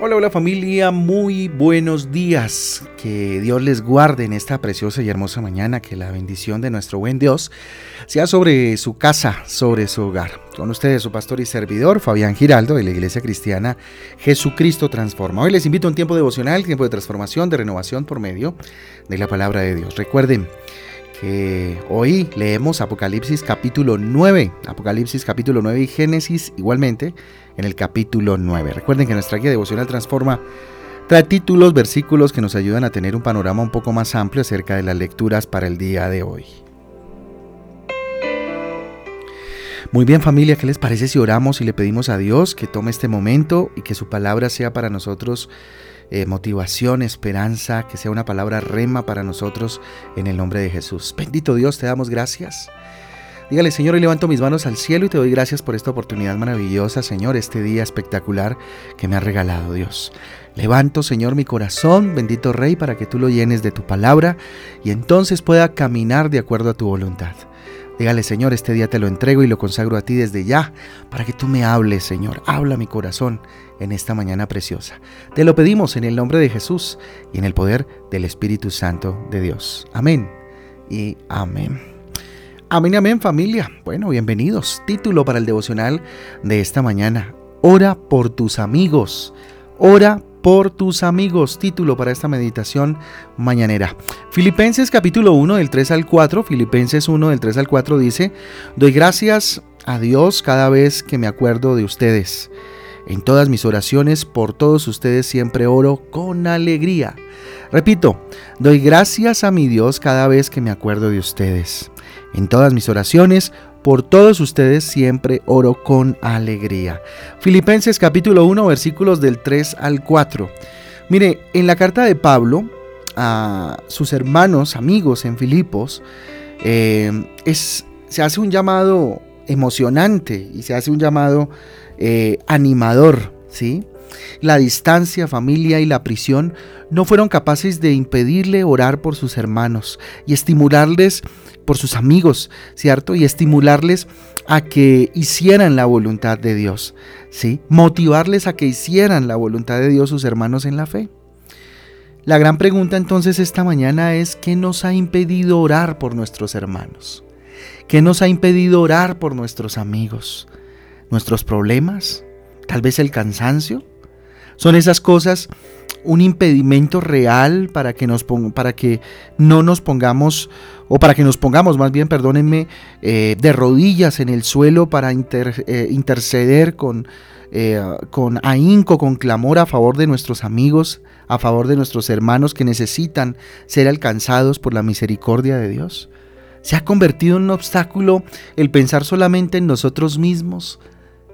Hola, hola familia, muy buenos días. Que Dios les guarde en esta preciosa y hermosa mañana, que la bendición de nuestro buen Dios sea sobre su casa, sobre su hogar. Con ustedes su pastor y servidor, Fabián Giraldo, de la Iglesia Cristiana Jesucristo Transforma. Hoy les invito a un tiempo devocional, tiempo de transformación, de renovación por medio de la palabra de Dios. Recuerden, hoy leemos Apocalipsis capítulo 9, Apocalipsis capítulo 9 y Génesis igualmente en el capítulo 9. Recuerden que nuestra guía devocional transforma trae títulos, versículos que nos ayudan a tener un panorama un poco más amplio acerca de las lecturas para el día de hoy. Muy bien familia, ¿qué les parece si oramos y le pedimos a Dios que tome este momento y que su palabra sea para nosotros eh, motivación, esperanza, que sea una palabra rema para nosotros en el nombre de Jesús. Bendito Dios, te damos gracias. Dígale, Señor, y levanto mis manos al cielo y te doy gracias por esta oportunidad maravillosa, Señor, este día espectacular que me ha regalado Dios. Levanto, Señor, mi corazón, bendito Rey, para que tú lo llenes de tu palabra y entonces pueda caminar de acuerdo a tu voluntad. Dígale, Señor, este día te lo entrego y lo consagro a ti desde ya, para que tú me hables, Señor. Habla mi corazón en esta mañana preciosa. Te lo pedimos en el nombre de Jesús y en el poder del Espíritu Santo de Dios. Amén y amén. Amén, amén familia. Bueno, bienvenidos. Título para el devocional de esta mañana. Ora por tus amigos. Ora por tus amigos. Título para esta meditación mañanera. Filipenses capítulo 1 del 3 al 4. Filipenses 1 del 3 al 4 dice, doy gracias a Dios cada vez que me acuerdo de ustedes. En todas mis oraciones por todos ustedes siempre oro con alegría. Repito, doy gracias a mi Dios cada vez que me acuerdo de ustedes. En todas mis oraciones, por todos ustedes siempre oro con alegría. Filipenses capítulo 1 versículos del 3 al 4. Mire, en la carta de Pablo a sus hermanos, amigos en Filipos, eh, se hace un llamado emocionante y se hace un llamado eh, animador, ¿sí? La distancia, familia y la prisión no fueron capaces de impedirle orar por sus hermanos y estimularles por sus amigos, ¿cierto? Y estimularles a que hicieran la voluntad de Dios, ¿sí? Motivarles a que hicieran la voluntad de Dios sus hermanos en la fe. La gran pregunta entonces esta mañana es, ¿qué nos ha impedido orar por nuestros hermanos? ¿Qué nos ha impedido orar por nuestros amigos? ¿Nuestros problemas? ¿Tal vez el cansancio? Son esas cosas un impedimento real para que, nos para que no nos pongamos, o para que nos pongamos, más bien, perdónenme, eh, de rodillas en el suelo para eh, interceder con, eh, con ahínco, con clamor a favor de nuestros amigos, a favor de nuestros hermanos que necesitan ser alcanzados por la misericordia de Dios. Se ha convertido en un obstáculo el pensar solamente en nosotros mismos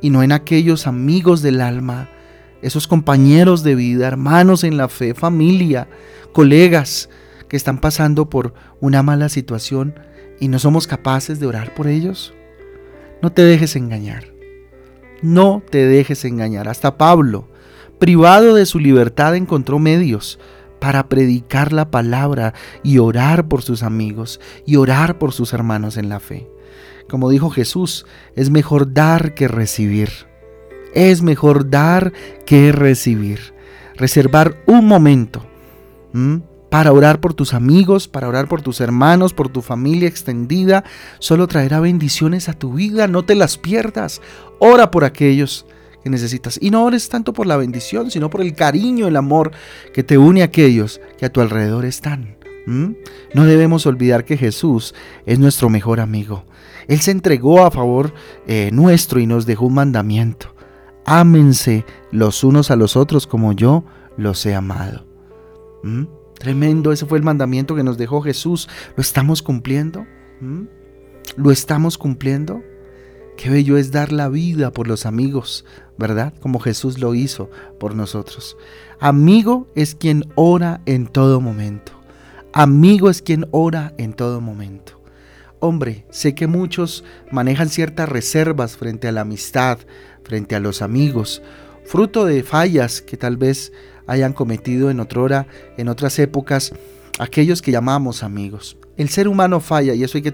y no en aquellos amigos del alma esos compañeros de vida, hermanos en la fe, familia, colegas que están pasando por una mala situación y no somos capaces de orar por ellos? No te dejes engañar. No te dejes engañar. Hasta Pablo, privado de su libertad, encontró medios para predicar la palabra y orar por sus amigos y orar por sus hermanos en la fe. Como dijo Jesús, es mejor dar que recibir. Es mejor dar que recibir. Reservar un momento para orar por tus amigos, para orar por tus hermanos, por tu familia extendida, solo traerá bendiciones a tu vida. No te las pierdas. Ora por aquellos que necesitas. Y no ores tanto por la bendición, sino por el cariño, el amor que te une a aquellos que a tu alrededor están. No debemos olvidar que Jesús es nuestro mejor amigo. Él se entregó a favor eh, nuestro y nos dejó un mandamiento ámense los unos a los otros como yo los he amado. ¿Mm? Tremendo, ese fue el mandamiento que nos dejó Jesús. ¿Lo estamos cumpliendo? ¿Mm? ¿Lo estamos cumpliendo? Qué bello es dar la vida por los amigos, ¿verdad? Como Jesús lo hizo por nosotros. Amigo es quien ora en todo momento. Amigo es quien ora en todo momento. Hombre, sé que muchos manejan ciertas reservas frente a la amistad, frente a los amigos, fruto de fallas que tal vez hayan cometido en otrora, en otras épocas, aquellos que llamamos amigos. El ser humano falla y eso hay que,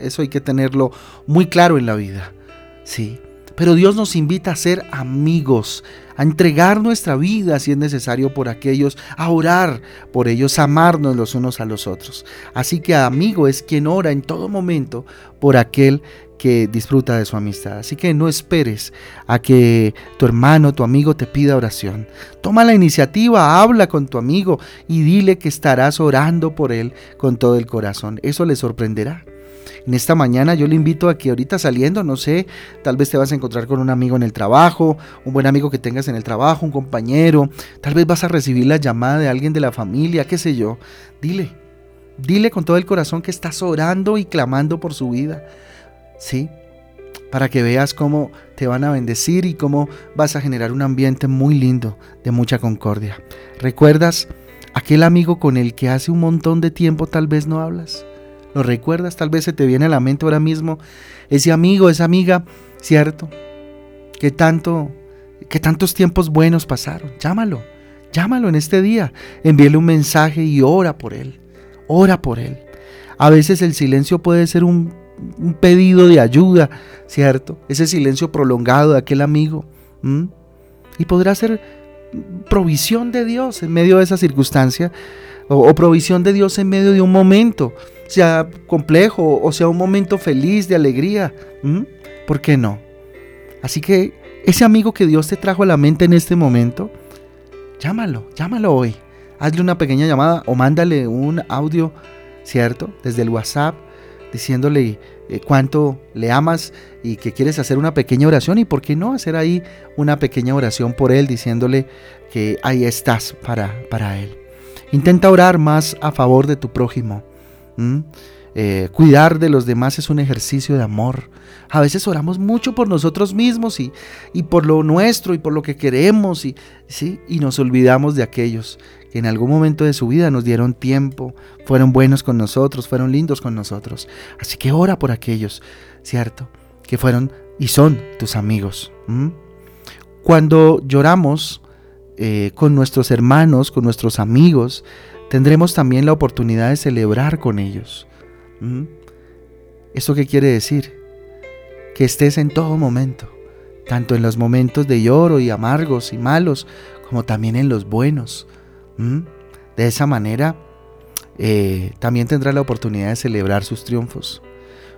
eso hay que tenerlo muy claro en la vida. Sí, Pero Dios nos invita a ser amigos, a entregar nuestra vida si es necesario por aquellos, a orar por ellos, a amarnos los unos a los otros. Así que amigo es quien ora en todo momento por aquel que disfruta de su amistad. Así que no esperes a que tu hermano, tu amigo te pida oración. Toma la iniciativa, habla con tu amigo y dile que estarás orando por él con todo el corazón. Eso le sorprenderá. En esta mañana yo le invito a que ahorita saliendo, no sé, tal vez te vas a encontrar con un amigo en el trabajo, un buen amigo que tengas en el trabajo, un compañero, tal vez vas a recibir la llamada de alguien de la familia, qué sé yo. Dile, dile con todo el corazón que estás orando y clamando por su vida. ¿Sí? Para que veas cómo te van a bendecir y cómo vas a generar un ambiente muy lindo, de mucha concordia. ¿Recuerdas aquel amigo con el que hace un montón de tiempo tal vez no hablas? ¿Lo recuerdas? Tal vez se te viene a la mente ahora mismo ese amigo, esa amiga, ¿cierto? Que tanto, que tantos tiempos buenos pasaron. Llámalo, llámalo en este día. Envíele un mensaje y ora por él. Ora por él. A veces el silencio puede ser un pedido de ayuda, ¿cierto? Ese silencio prolongado de aquel amigo. Y podrá ser provisión de Dios en medio de esa circunstancia o, provisión de Dios en medio de un momento, sea complejo o sea un momento feliz, de alegría. ¿Por qué no? Así que ese amigo que Dios te trajo a la mente en este momento, llámalo, llámalo hoy. Hazle una pequeña llamada o mándale un audio, ¿cierto? Desde el WhatsApp, diciéndole eh, cuánto le amas y que quieres hacer una pequeña oración y por qué no hacer ahí una pequeña oración por él, diciéndole que ahí estás para, para él. Intenta orar más a favor de tu prójimo. Eh, cuidar de los demás es un ejercicio de amor. A veces oramos mucho por nosotros mismos y, y por lo nuestro y por lo que queremos y, ¿sí? y nos olvidamos de aquellos que en algún momento de su vida nos dieron tiempo, fueron buenos con nosotros, fueron lindos con nosotros. Así que ora por aquellos, ¿cierto? Que fueron y son tus amigos. Cuando lloramos, eh, con nuestros hermanos, con nuestros amigos, tendremos también la oportunidad de celebrar con ellos. ¿Mm? ¿Eso qué quiere decir? Que estés en todo momento, tanto en los momentos de lloro y amargos y malos, como también en los buenos. ¿Mm? De esa manera, eh, también tendrás la oportunidad de celebrar sus triunfos.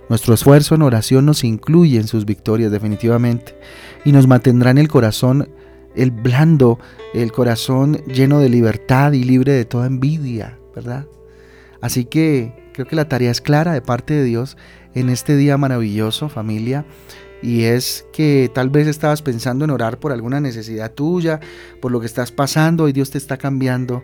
Nuestro esfuerzo en oración nos incluye en sus victorias definitivamente y nos mantendrá en el corazón el blando, el corazón lleno de libertad y libre de toda envidia, ¿verdad? Así que creo que la tarea es clara de parte de Dios en este día maravilloso, familia. Y es que tal vez estabas pensando en orar por alguna necesidad tuya, por lo que estás pasando, y Dios te está cambiando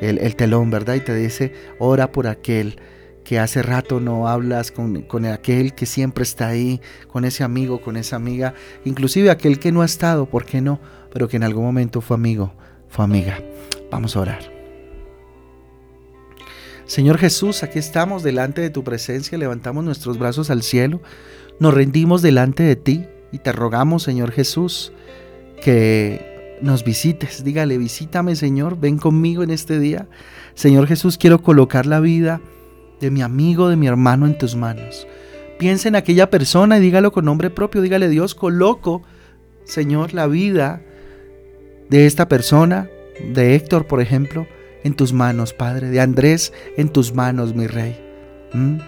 el, telón, ¿verdad? Y te dice, ora por aquel que hace rato no hablas con, aquel que siempre está ahí, con ese amigo, con esa amiga, inclusive aquel que no ha estado, ¿por qué no? pero que en algún momento fue amigo, fue amiga. Vamos a orar. Señor Jesús, aquí estamos delante de tu presencia, levantamos nuestros brazos al cielo, nos rendimos delante de ti y te rogamos, Señor Jesús, que nos visites. Dígale, visítame, Señor, ven conmigo en este día. Señor Jesús, quiero colocar la vida de mi amigo, de mi hermano en tus manos. Piensa en aquella persona y dígalo con nombre propio, dígale Dios, coloco, Señor, la vida de esta persona, de Héctor, por ejemplo, en tus manos, Padre, de Andrés en tus manos, mi Rey. ¿Mm?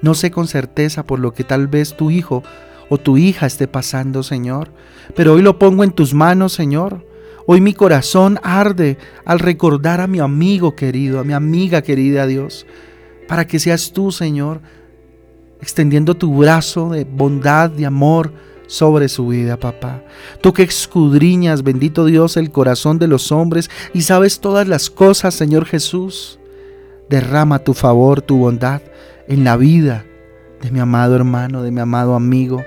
No sé con certeza por lo que tal vez tu hijo o tu hija esté pasando, Señor, pero hoy lo pongo en tus manos, Señor. Hoy mi corazón arde al recordar a mi amigo querido, a mi amiga querida, Dios, para que seas tú, Señor, extendiendo tu brazo de bondad, de amor, sobre su vida, papá. Tú que escudriñas, bendito Dios, el corazón de los hombres y sabes todas las cosas, Señor Jesús. Derrama tu favor, tu bondad en la vida de mi amado hermano, de mi amado amigo.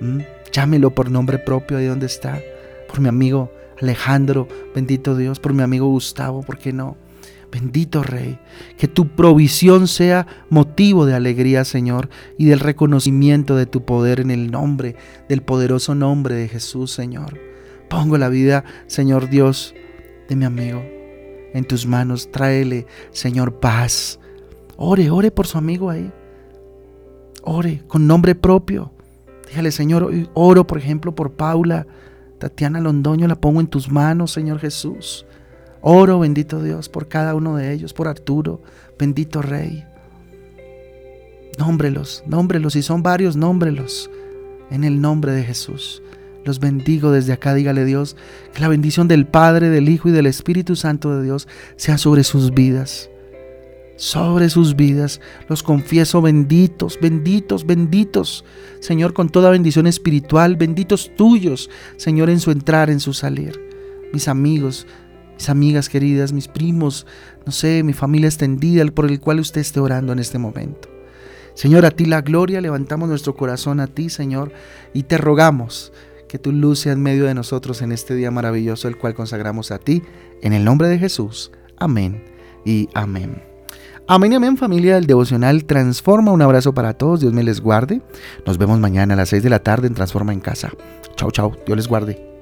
¿Mm? Llámelo por nombre propio ahí donde está. Por mi amigo Alejandro, bendito Dios, por mi amigo Gustavo, ¿por qué no? Bendito Rey, que tu provisión sea motivo de alegría, Señor, y del reconocimiento de tu poder en el nombre, del poderoso nombre de Jesús, Señor. Pongo la vida, Señor Dios, de mi amigo en tus manos. Tráele, Señor, paz. Ore, ore por su amigo ahí. Ore con nombre propio. Dígale, Señor, oro, por ejemplo, por Paula, Tatiana Londoño, la pongo en tus manos, Señor Jesús. Oro, bendito Dios, por cada uno de ellos, por Arturo, bendito Rey. Nómbrelos, nómbrelos, si son varios, nómbrelos. En el nombre de Jesús. Los bendigo desde acá, dígale Dios, que la bendición del Padre, del Hijo y del Espíritu Santo de Dios sea sobre sus vidas sobre sus vidas. Los confieso benditos, benditos, benditos, Señor, con toda bendición espiritual, benditos tuyos, Señor, en su entrar, en su salir. Mis amigos, mis amigas queridas, mis primos, no sé, mi familia extendida por el cual usted esté orando en este momento. Señor, a ti la gloria, levantamos nuestro corazón a ti, Señor, y te rogamos que tu luz sea en medio de nosotros en este día maravilloso, el cual consagramos a ti, en el nombre de Jesús. Amén y amén. Amén, amén familia del devocional Transforma. Un abrazo para todos, Dios me les guarde. Nos vemos mañana a las 6 de la tarde en Transforma en Casa. Chao, chao, Dios les guarde.